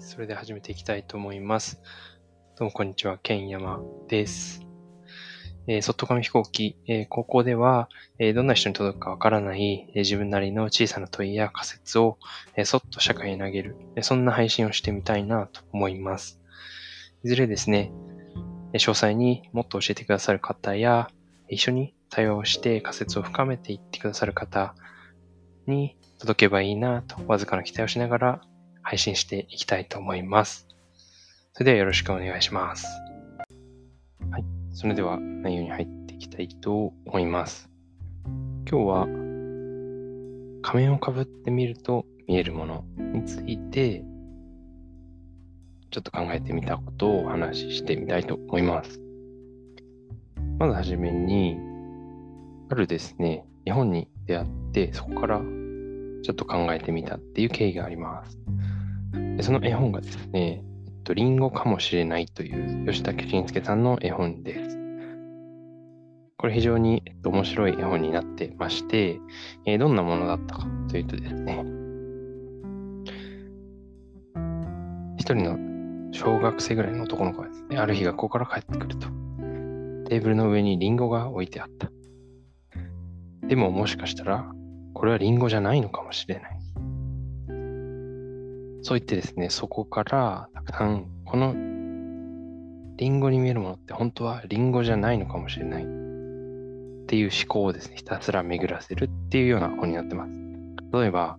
それで始めていきたいと思います。どうもこんにちは、ケンヤマです。えー、外紙飛行機、えー、高校では、えー、どんな人に届くかわからない、え、自分なりの小さな問いや仮説を、え、そっと社会に投げる、え、そんな配信をしてみたいなと思います。いずれですね、え、詳細にもっと教えてくださる方や、一緒に対話をして仮説を深めていってくださる方に届けばいいなと、わずかな期待をしながら配信していきたいと思います。それではよろしくお願いします。はい。それでは内容に入っていきたいと思います。今日は仮面をかぶってみると見えるものについてちょっと考えてみたことをお話ししてみたいと思います。まずはじめに、あるですね、日本に出会って、そこからちょっと考えてみたっていう経緯があります。でその絵本がですね、えっと、リンゴかもしれないという吉武慎介さんの絵本です。これ非常に、えっと、面白い絵本になってまして、えー、どんなものだったかというとですね、一人の小学生ぐらいの男の子がですね、ある日学校から帰ってくると、テーブルの上にリンゴが置いてあった。でももしかしたら、これはリンゴじゃないのかもしれない。そう言ってですね、そこからたくさん、このリンゴに見えるものって本当はリンゴじゃないのかもしれないっていう思考をですね、ひたすら巡らせるっていうような本になってます。例えば、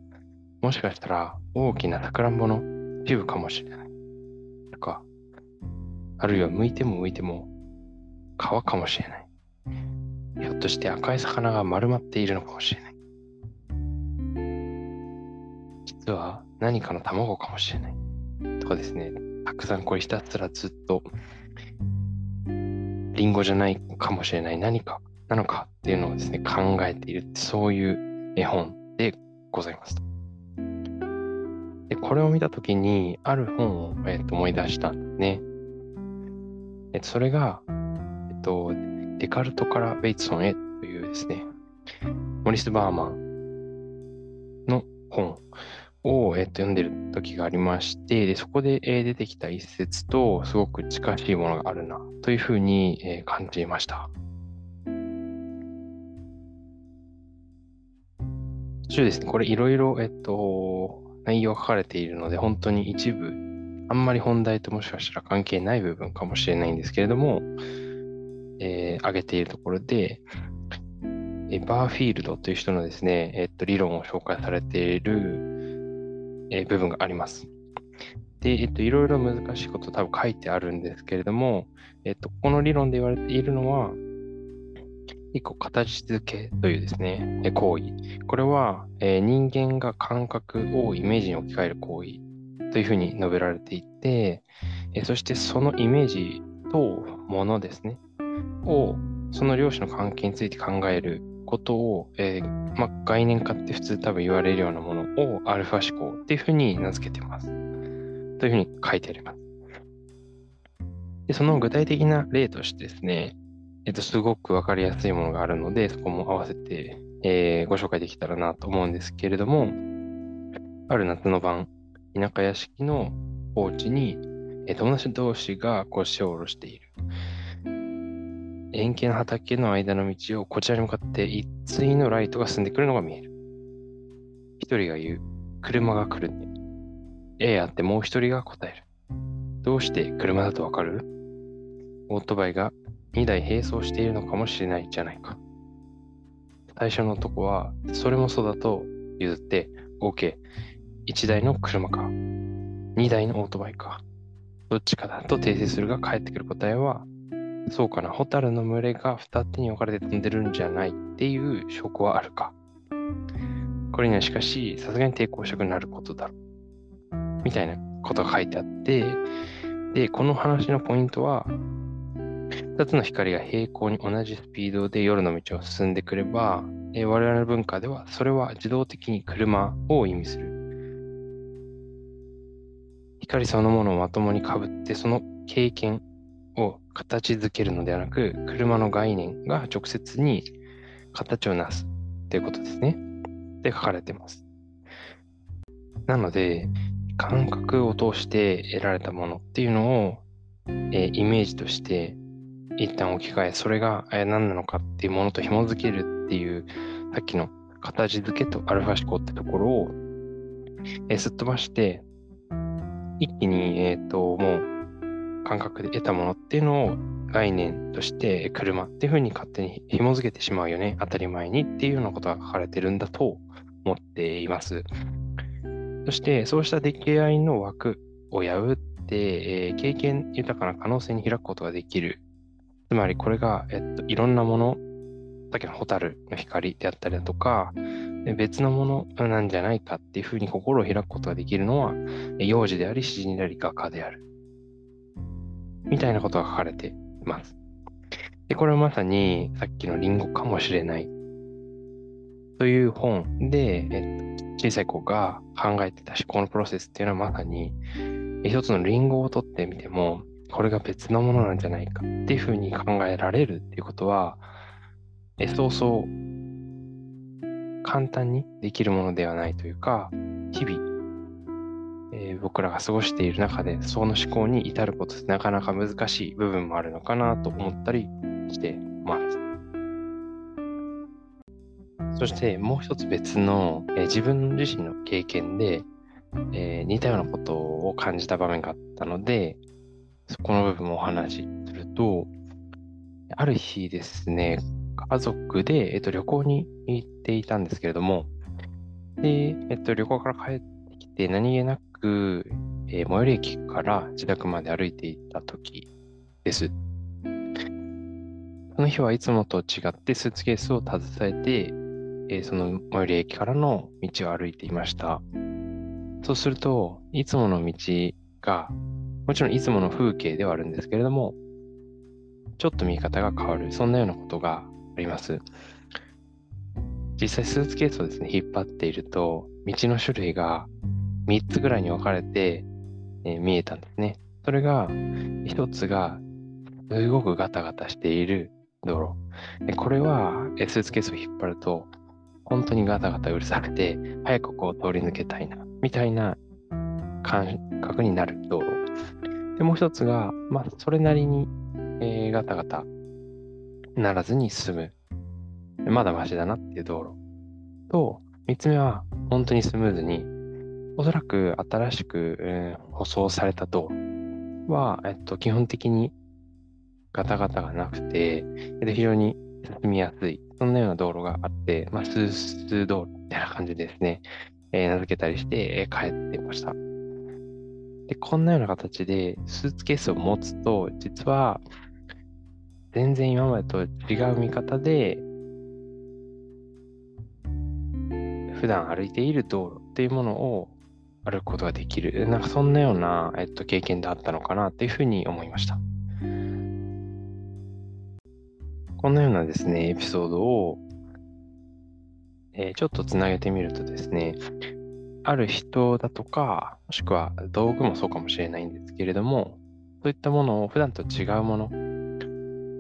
もしかしたら大きなさくらんぼの一部かもしれない。とか、あるいは向いても向いても皮かもしれない。ひょっとして赤い魚が丸まっているのかもしれない。実は何かの卵かもしれない。とかですね、たくさんこれひたすらずっと、リンゴじゃないかもしれない何かなのかっていうのをですね、考えているそういう絵本でございます。で、これを見たときに、ある本を、えー、と思い出したんですね。えそれが、えっと、デカルトからベイツソンへというですね、モリス・バーマンの本を、えっと、読んでる時がありまして、でそこで、えー、出てきた一節とすごく近しいものがあるなというふうに、えー、感じました。そですね、これいろいろ、えっと、内容が書かれているので、本当に一部、あんまり本題ともしかしたら関係ない部分かもしれないんですけれども、えー、挙げているところで、えバーフィールドという人のですね、えっと、理論を紹介されている、え部分があります。で、えっと、いろいろ難しいこと多分書いてあるんですけれども、えっと、この理論で言われているのは、一個、形付けというですね、え行為。これは、えー、人間が感覚をイメージに置き換える行為というふうに述べられていて、えー、そしてそのイメージとものですね、を、その両者の関係について考えることを、えー、ま、概念化って普通多分言われるようなものをアルファ思考っていうふうに名付けてます。というふうに書いてあります。でその具体的な例としてですね、えっと、すごくわかりやすいものがあるので、そこも合わせて、えー、ご紹介できたらなと思うんですけれども、ある夏の晩、田舎屋敷のお家に、え友達同士が腰を下ろしている。円形の畑の間の道をこちらに向かって一対のライトが進んでくるのが見える。一人が言う。車が来るね。ええあってもう一人が答える。どうして車だとわかる？オートバイが2台並走しているのかもしれないじゃないか。最初の男は、それもそうだと譲って、OK。1台の車か。2台のオートバイか。どっちかだと訂正するが返ってくる答えは、そうかな、ホタルの群れが二手に分かれて飛んでるんじゃないっていう証拠はあるか。これにはしかし、さすがに抵抗したくなることだろう。みたいなことが書いてあって、で、この話のポイントは、二つの光が平行に同じスピードで夜の道を進んでくれば、え我々の文化ではそれは自動的に車を意味する。光そのものをまともにかぶってその経験を形づけるのではなく、車の概念が直接に形をなすということですね。で書かれてます。なので、感覚を通して得られたものっていうのを、えー、イメージとして一旦置き換え、それが、え、何なのかっていうものと紐づけるっていう、さっきの形付けとアルファ思考ってところを、えー、すっ飛ばして、一気に、えっ、ー、と、もう感覚で得たものっていうのを概念として車っていうふうに勝手に紐づけてしまうよね。当たり前にっていうようなことが書かれてるんだと思っています。そして、そうした出来合いの枠を破って、えー、経験豊かな可能性に開くことができる。つまり、これが、えっと、いろんなもの、さっきのホタルの光であったりだとか、別のものなんじゃないかっていうふうに心を開くことができるのは、幼児であり、詩人であり、画家である。みたいなことが書かれています。で、これはまさにさっきのリンゴかもしれないという本で、えっと、小さい子が考えてた思考のプロセスっていうのはまさに一つのリンゴを取ってみても、これが別のものなんじゃないかっていうふうに考えられるっていうことは、えそうそう簡単にできるものではないというか、日々、えー、僕らが過ごしている中で、その思考に至ることってなかなか難しい部分もあるのかなと思ったりしてます。そしてもう一つ別の、えー、自分自身の経験で、えー、似たようなことを感じた場面があったので、そこの部分もお話しすると、ある日ですね、家族で、えっと、旅行に行っていたんですけれども、で、えっと、旅行から帰ってきて、何気なく、えー、最寄り駅から自宅まで歩いていた時です。その日はいつもと違ってスーツケースを携えて、えー、その最寄り駅からの道を歩いていました。そうすると、いつもの道が、もちろんいつもの風景ではあるんですけれども、ちょっと見方が変わる、そんなようなことがあります。実際スーツケースをですね、引っ張っていると、道の種類が3つぐらいに分かれて、えー、見えたんですね。それが、1つが、すごくガタガタしている道路。でこれは、スーツケースを引っ張ると、本当にガタガタうるさくて、早くここを通り抜けたいな、みたいな感覚になる道路。で、もう一つが、まあ、それなりに、えー、ガタガタならずに済む。まだマシだなっていう道路。と、三つ目は、本当にスムーズに、おそらく新しく、えー、舗装された道路は、えっと、基本的にガタガタがなくて、で非常に進みやすい、そんなような道路があって、まあ、スース道路みたいな感じですね、えー、名付けたりして、えー、帰ってました。で、こんなような形で、スーツケースを持つと、実は、全然今までと違う見方で、普段歩いている道路っていうものを歩くことができる。なんかそんなような、えっと、経験であったのかなっていうふうに思いました。こんなようなですね、エピソードを、えー、ちょっとつなげてみるとですね、ある人だとか、もしくは道具もそうかもしれないんですけれども、そういったものを普段と違うもの、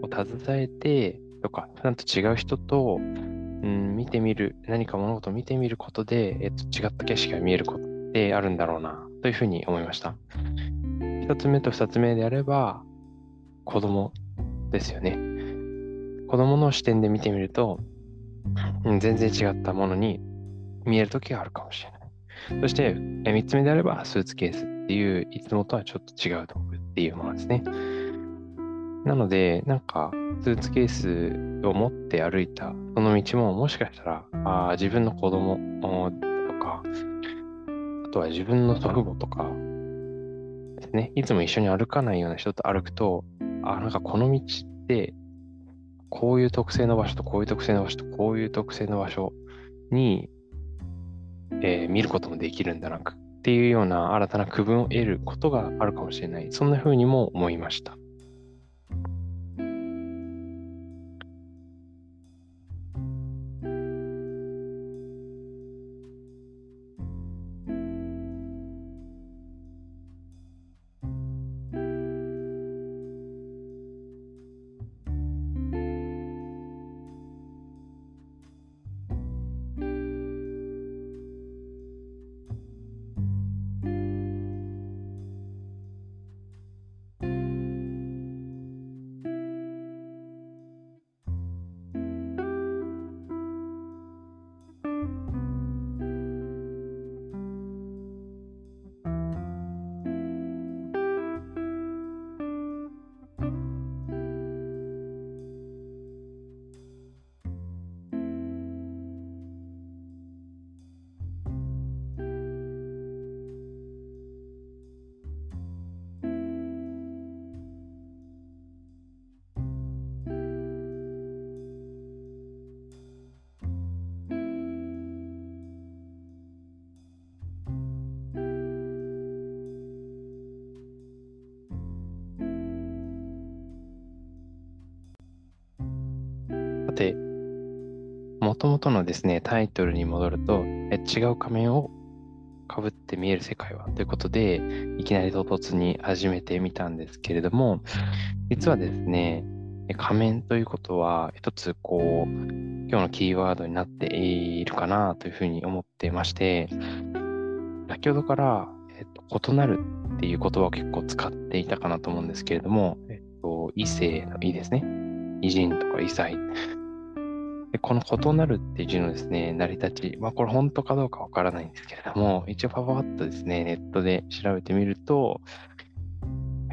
を携えて、とか、普段と違う人と、うん、見てみる、何か物事を見てみることで、えっと、違った景色が見えることってあるんだろうな、というふうに思いました。一つ目と二つ目であれば、子供ですよね。子供の視点で見てみると、全然違ったものに見える時があるかもしれない。そして、三つ目であれば、スーツケースっていう、いつもとはちょっと違う道具っていうものですね。なので、なんか、スーツケースを持って歩いた、その道ももしかしたら、あ自分の子供、とは自分の祖父母とかですね、いつも一緒に歩かないような人と歩くと、あ、なんかこの道って、こういう特性の場所とこういう特性の場所とこういう特性の場所に、えー、見ることもできるんだなっていうような新たな区分を得ることがあるかもしれない。そんな風にも思いました。もともとのですね、タイトルに戻ると、え違う仮面をかぶって見える世界は？ということで、いきなり唐突に始めてみたんですけれども、実はですね、仮面ということは、一つこう、今日のキーワードになっているかなというふうに思ってまして、先ほどから、えっと、異なるっていう言葉を結構使っていたかなと思うんですけれども、えっと、異性の異ですね。異人とか異彩。でこの異なるっていう字のですね、成り立ち、まあこれ本当かどうかわからないんですけれども、一応パパパッとですね、ネットで調べてみると、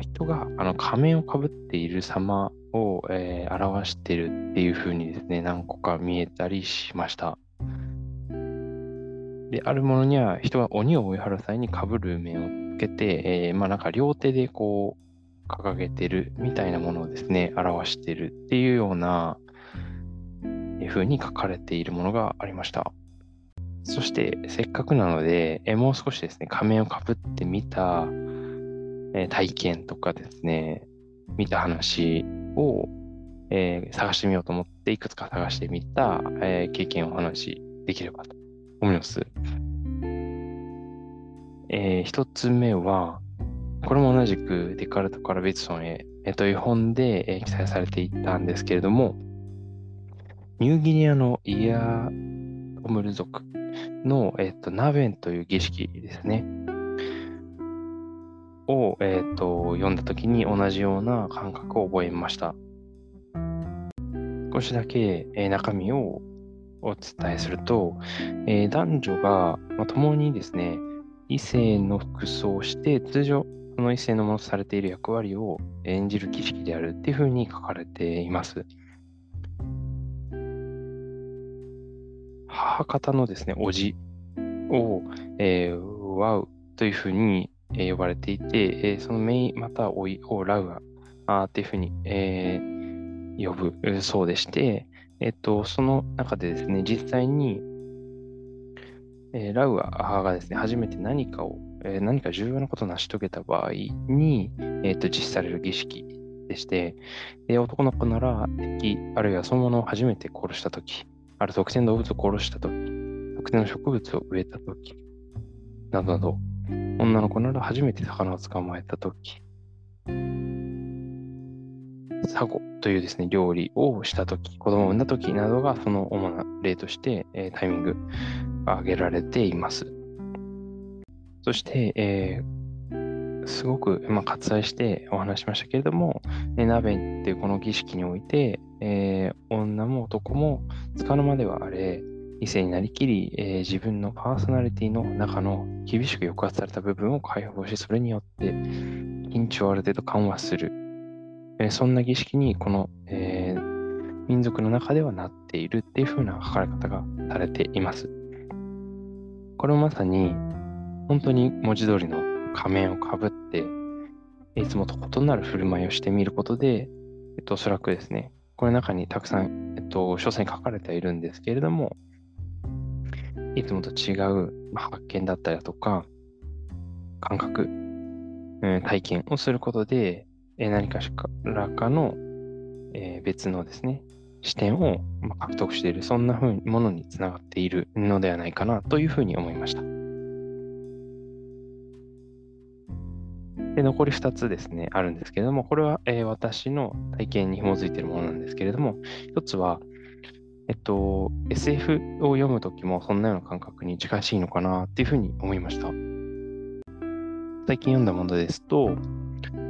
人があの仮面をかぶっている様を、えー、表してるっていう風にですね、何個か見えたりしました。で、あるものには人が鬼を追い払う際にかぶる面をつけて、えー、まあなんか両手でこう掲げてるみたいなものをですね、表してるっていうような風に書かれているものがありました。そして、せっかくなので、えもう少しですね、仮面をかぶってみた、え体験とかですね、見た話を、えー、探してみようと思って、いくつか探してみた、えー、経験をお話しできればと思います。えー、一つ目は、これも同じくデカルトからベツソンへ、えという本で、え記載されていたんですけれども、ニューギニアのイヤートムル族の、えっと、ナベンという儀式ですね。を、えっと、読んだ時に同じような感覚を覚えました。少しだけ、え、中身をお伝えすると、えー、男女が、まあ、共にですね、異性の服装をして、通常、その異性のものとされている役割を演じる儀式であるっていうふうに書かれています。母方のですね、おじを、えー、ワウというふうに、えー、呼ばれていて、えー、そのメイまたおいをラウアっていうふうに、えー、呼ぶそうでして、えっ、と、その中でですね、実際に、えー、ラウアがですね、初めて何かを、えー、何か重要なことを成し遂げた場合に、えーと、実施される儀式でして、えー、男の子なら敵、あるいはそのものを初めて殺したとき、ある特定の動物を殺したとき、特定の植物を植えたとき、などなど、女の子なら初めて魚を捕まえたとき、サゴというですね、料理をしたとき、子供を産んだときなどがその主な例として、え、タイミングが挙げられています。そして、えー、すごく、まあ、割愛してお話しましたけれども、ね、鍋っていうこの儀式において、えー、女も男もつかの間ではあれ、異性になりきり、えー、自分のパーソナリティの中の厳しく抑圧された部分を解放し、それによって緊張をある程度緩和する。えー、そんな儀式にこの、え、民族の中ではなっているっていう風な書かれ方がされています。これまさに本当に文字通りの仮面をかぶって、いつもと異なる振る舞いをしてみることで、えっと、おそらくですね、この中にたくさん、えっと、書に書かれているんですけれども、いつもと違う発見だったりだとか、感覚、うん、体験をすることで、え何かしらかの、え、別のですね、視点を獲得している、そんなふうにものにつながっているのではないかなというふうに思いました。で、残り2つですね、あるんですけれども、これは、えー、私の体験に紐づいているものなんですけれども、1つは、えっと、SF を読むときもそんなような感覚に近しいのかなっていうふうに思いました。最近読んだものですと、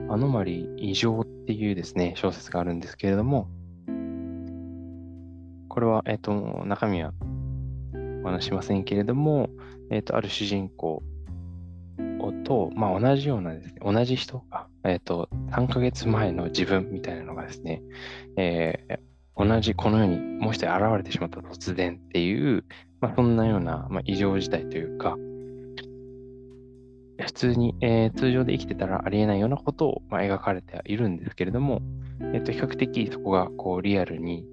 アノマリ異常っていうですね、小説があるんですけれども、これは、えっと、中身はお話しませんけれども、えっと、ある主人公と、まあ、同じようなですね、同じ人が、えっ、ー、と、3ヶ月前の自分みたいなのがですね、えー、同じこの世にもう一人現れてしまった突然っていう、まあ、そんなような、まあ、異常事態というか、普通に、えー、通常で生きてたらありえないようなことを、まあ、描かれてはいるんですけれども、えっ、と、比較的そこがこうリアルに、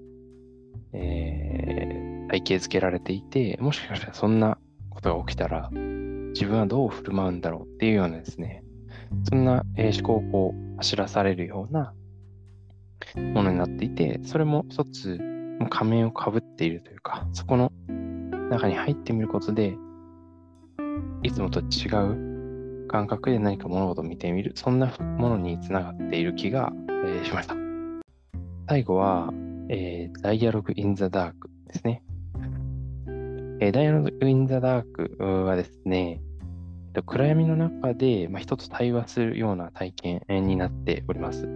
えー、体系づけられていて、もしかしたらそんなことが起きたら、自分はどう振る舞うんだろうっていうようなですね、そんな、思考を走らされるようなものになっていて、それも一つ、仮面をかぶっているというか、そこの中に入ってみることで、いつもと違う感覚で何か物事を見てみる、そんなものにつながっている気が、えー、しました。最後は、えー、Dialogue in the Dark ですね。えー、Dialogue in the Dark はですね、と暗闇の中で、まあ、人と対話するような体験になっております。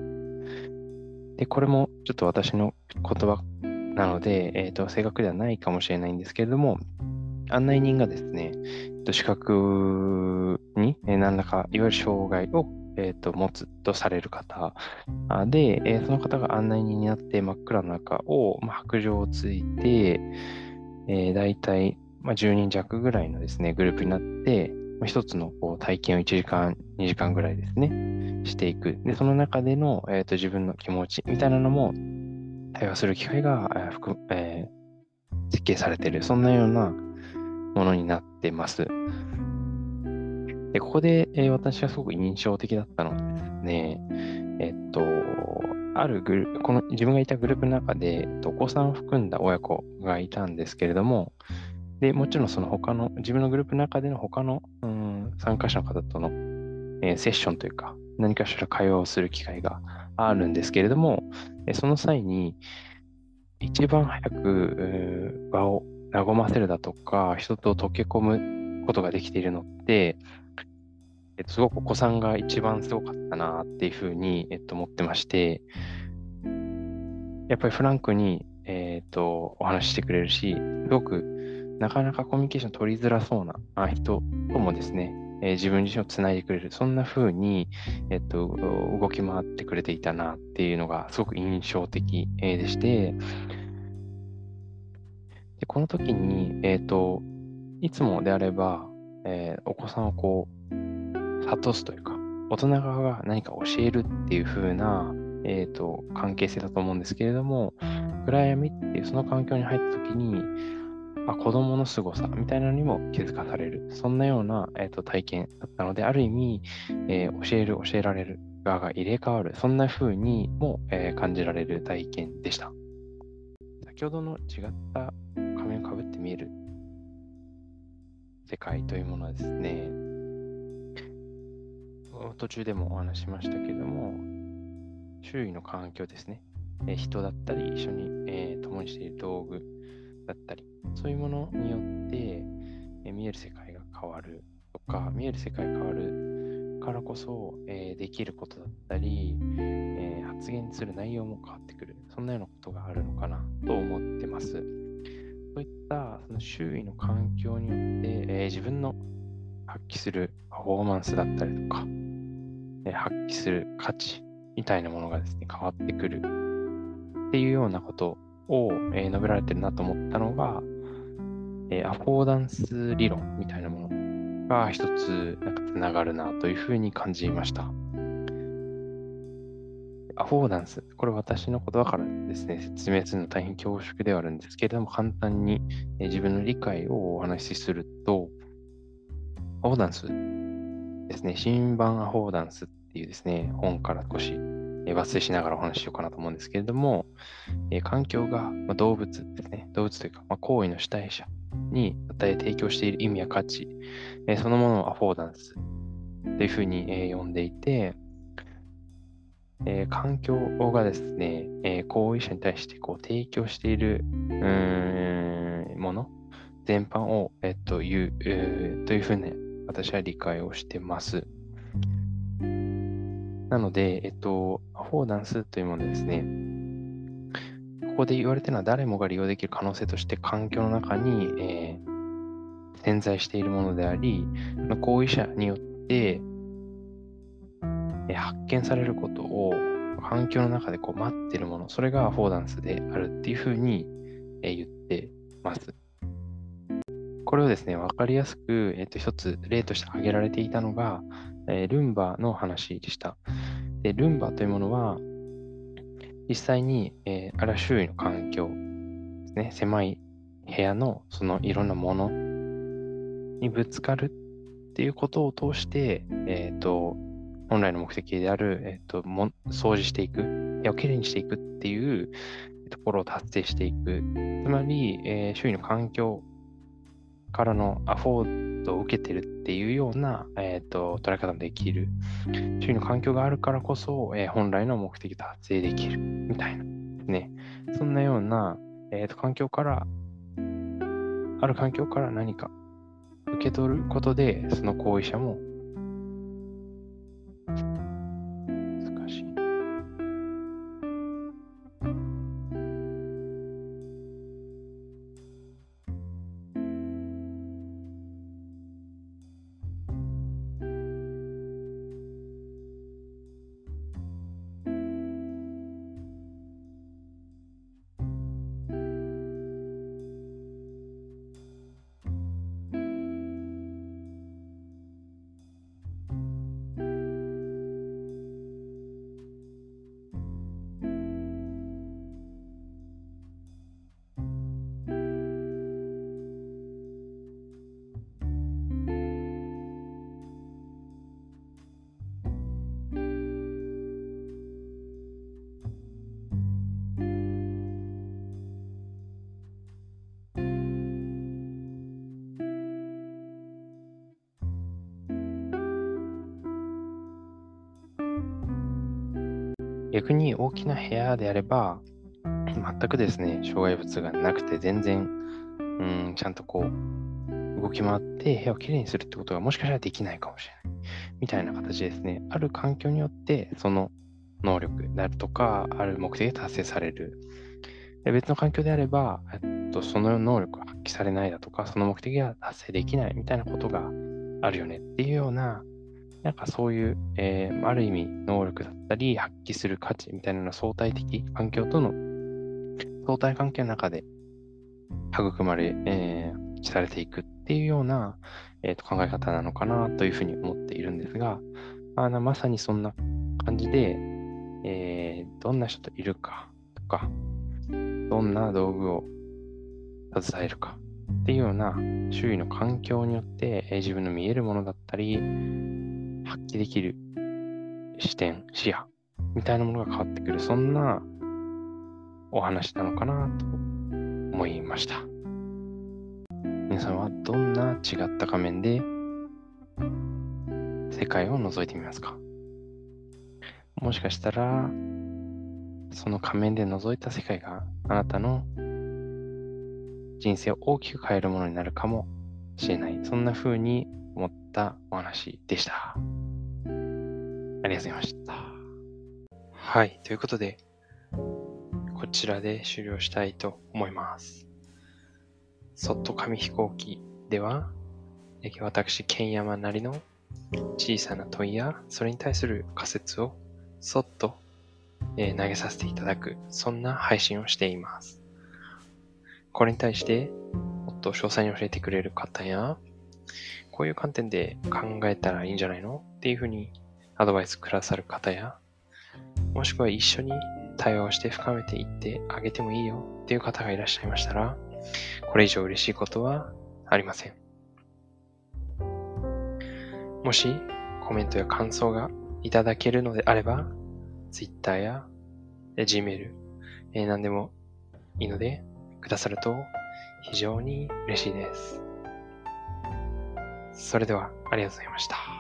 で、これもちょっと私の言葉なので、えーと、正確ではないかもしれないんですけれども、案内人がですね、資格に何らか、いわゆる障害を、えーと、持つとされる方で、えー、その方が案内人になって真っ暗な中を、まあ、白状をついて、えー、大体、まあ、10人弱ぐらいのですね、グループになって、一つのこう体験を1時間、2時間ぐらいですね、していく。で、その中での、えーと、自分の気持ちみたいなのも対話する機会が、えーえー、設計されている、そんなようなものになってます。で、ここで、えー、私がすごく印象的だったのはですね、えっと、あるグループ、この自分がいたグループの中で、お子さんを含んだ親子がいたんですけれども、で、もちろんその他の、自分のグループの中での他の、うん、参加者の方との、えー、セッションというか、何かしら会話をする機会があるんですけれども、えその際に、一番早く場を和ませるだとか、人と溶け込むことができているのって、えっと、すごくお子さんが一番すごかったなっていうふうに、えっと、思ってまして、やっぱりフランクに、えっと、お話ししてくれるし、すごくなかなかコミュニケーション取りづらそうな人ともですね、えー、自分自身をつないでくれる、そんな風に、えっと、動き回ってくれていたなっていうのがすごく印象的、でして、でこの時に、えっと、いつもであれば、えー、お子さんをこう、諭すというか、大人側が何か教えるっていう風な、えっ、と、関係性だと思うんですけれども、暗闇っていうその環境に入った時に、あ、子供の凄さみたいなのにも気づかされる、そんなような、えーと、体験だったので、ある意味、えー、教える、教えられる側が入れ替わる、そんな風にも、えー、感じられる体験でした。先ほどの違った仮面をかぶって見える世界というものはですね、途中でもお話しましたけども、周囲の環境ですね、え、人だったり、一緒に、えー、共にしている道具だったり、そういうものによって、え見える世界が変わるとか、見える世界変わるからこそ、え、できることだったり、え、発言する内容も変わってくる。そんなようなことがあるのかなと思ってます。そういったその周囲の環境によって、え、自分の発揮するパフォーマンスだったりとか、え発揮する価値みたいなものがですね、変わってくるっていうようなことを、え述べられてるなと思ったのが、えアフォーダンス理論みたいなものが一つなんかつながるなというふうに感じました。アフォーダンス、これ私の言葉からですね、説明するの大変恐縮ではあるんですけれども、簡単にえ自分の理解をお話しすると、アフォーダンスですね、新版アフォーダンスっていうですね、本から少しえ抜粋しながらお話ししようかなと思うんですけれども、え環境が、ま動物ですね、動物というか、ま行為の主体者に与え提供している意味や価値、えそのものをアフォーダンスというふうに、え呼んでいて、えー、環境がですね、えー、行為者に対してこう提供しているもの全般を、えっと言う、というふうに私は理解をしてます。なので、えっと、アフォーダンスというものですね、ここで言われているのは誰もが利用できる可能性として環境の中に、えー、潜在しているものであり、行為者によって、え、発見されることを環境の中でこう待っているもの、それがアフォーダンスであるっていうふうに、え、言ってます。これをですね、わかりやすく、えっ、と、一つ例として挙げられていたのが、えー、ルンバの話でした。で、ルンバというものは、実際に、えー、あら周囲の環境ですね、狭い部屋のそのいろんなものにぶつかるっていうことを通して、えっ、ー、と、本来の目的である、えっ、ー、とも、掃除していく、部屋をきれいにしていくっていう、ところを達成していく。つまり、えー、周囲の環境からのアフォーを受けてるっていうような、えーと、捉え方もできる。周囲の環境があるからこそ、えー、本来の目的達成できるみたいな。ね。そんなような、えーと、環境から、ある環境から何か受け取ることで、その行為者も逆に大きな部屋であれば、全くですね、障害物がなくて全然、うん、ちゃんとこう、動き回って部屋をきれいにするってことがもしかしたらできないかもしれない。みたいな形ですね。ある環境によって、その能力であるとか、ある目的が達成される。で別の環境であれば、えっと、その能力が発揮されないだとか、その目的が達成できないみたいなことがあるよねっていうようななんかそういう、えー、ある意味能力だったり発揮する価値みたいなのは相対的環境との相対関係の中で育まれ、えー、されていくっていうような、えー、と考え方なのかなというふうに思っているんですが、あまさにそんな感じで、えー、どんな人といるかとか、どんな道具を携えるかっていうような周囲の環境によって、えー、自分の見えるものだったり、発揮できる視点、視野みたいなものが変わってくる、そんなお話なのかなと思いました。皆さんはどんな違った仮面で世界を覗いてみますか？もしかしたら、その仮面で覗いた世界があなたの人生を大きく変えるものになるかもしれない。そんな風に思ったお話でした。ありがとうございました。はい。ということで、こちらで終了したいと思います。そっと紙飛行機では、私、剣山なりの小さな問いや、それに対する仮説をそっと、え投げさせていただく、そんな配信をしています。これに対して、もっと詳細に教えてくれる方や、こういう観点で考えたらいいんじゃないの？っていうふうにアドバイスくださる方や、もしくは一緒に対話をして深めていってあげてもいいよっていう方がいらっしゃいましたら、これ以上嬉しいことはありません。もしコメントや感想がいただけるのであれば、Twitter や Gmail、えー、何でもいいのでくださると非常に嬉しいです。それではありがとうございました。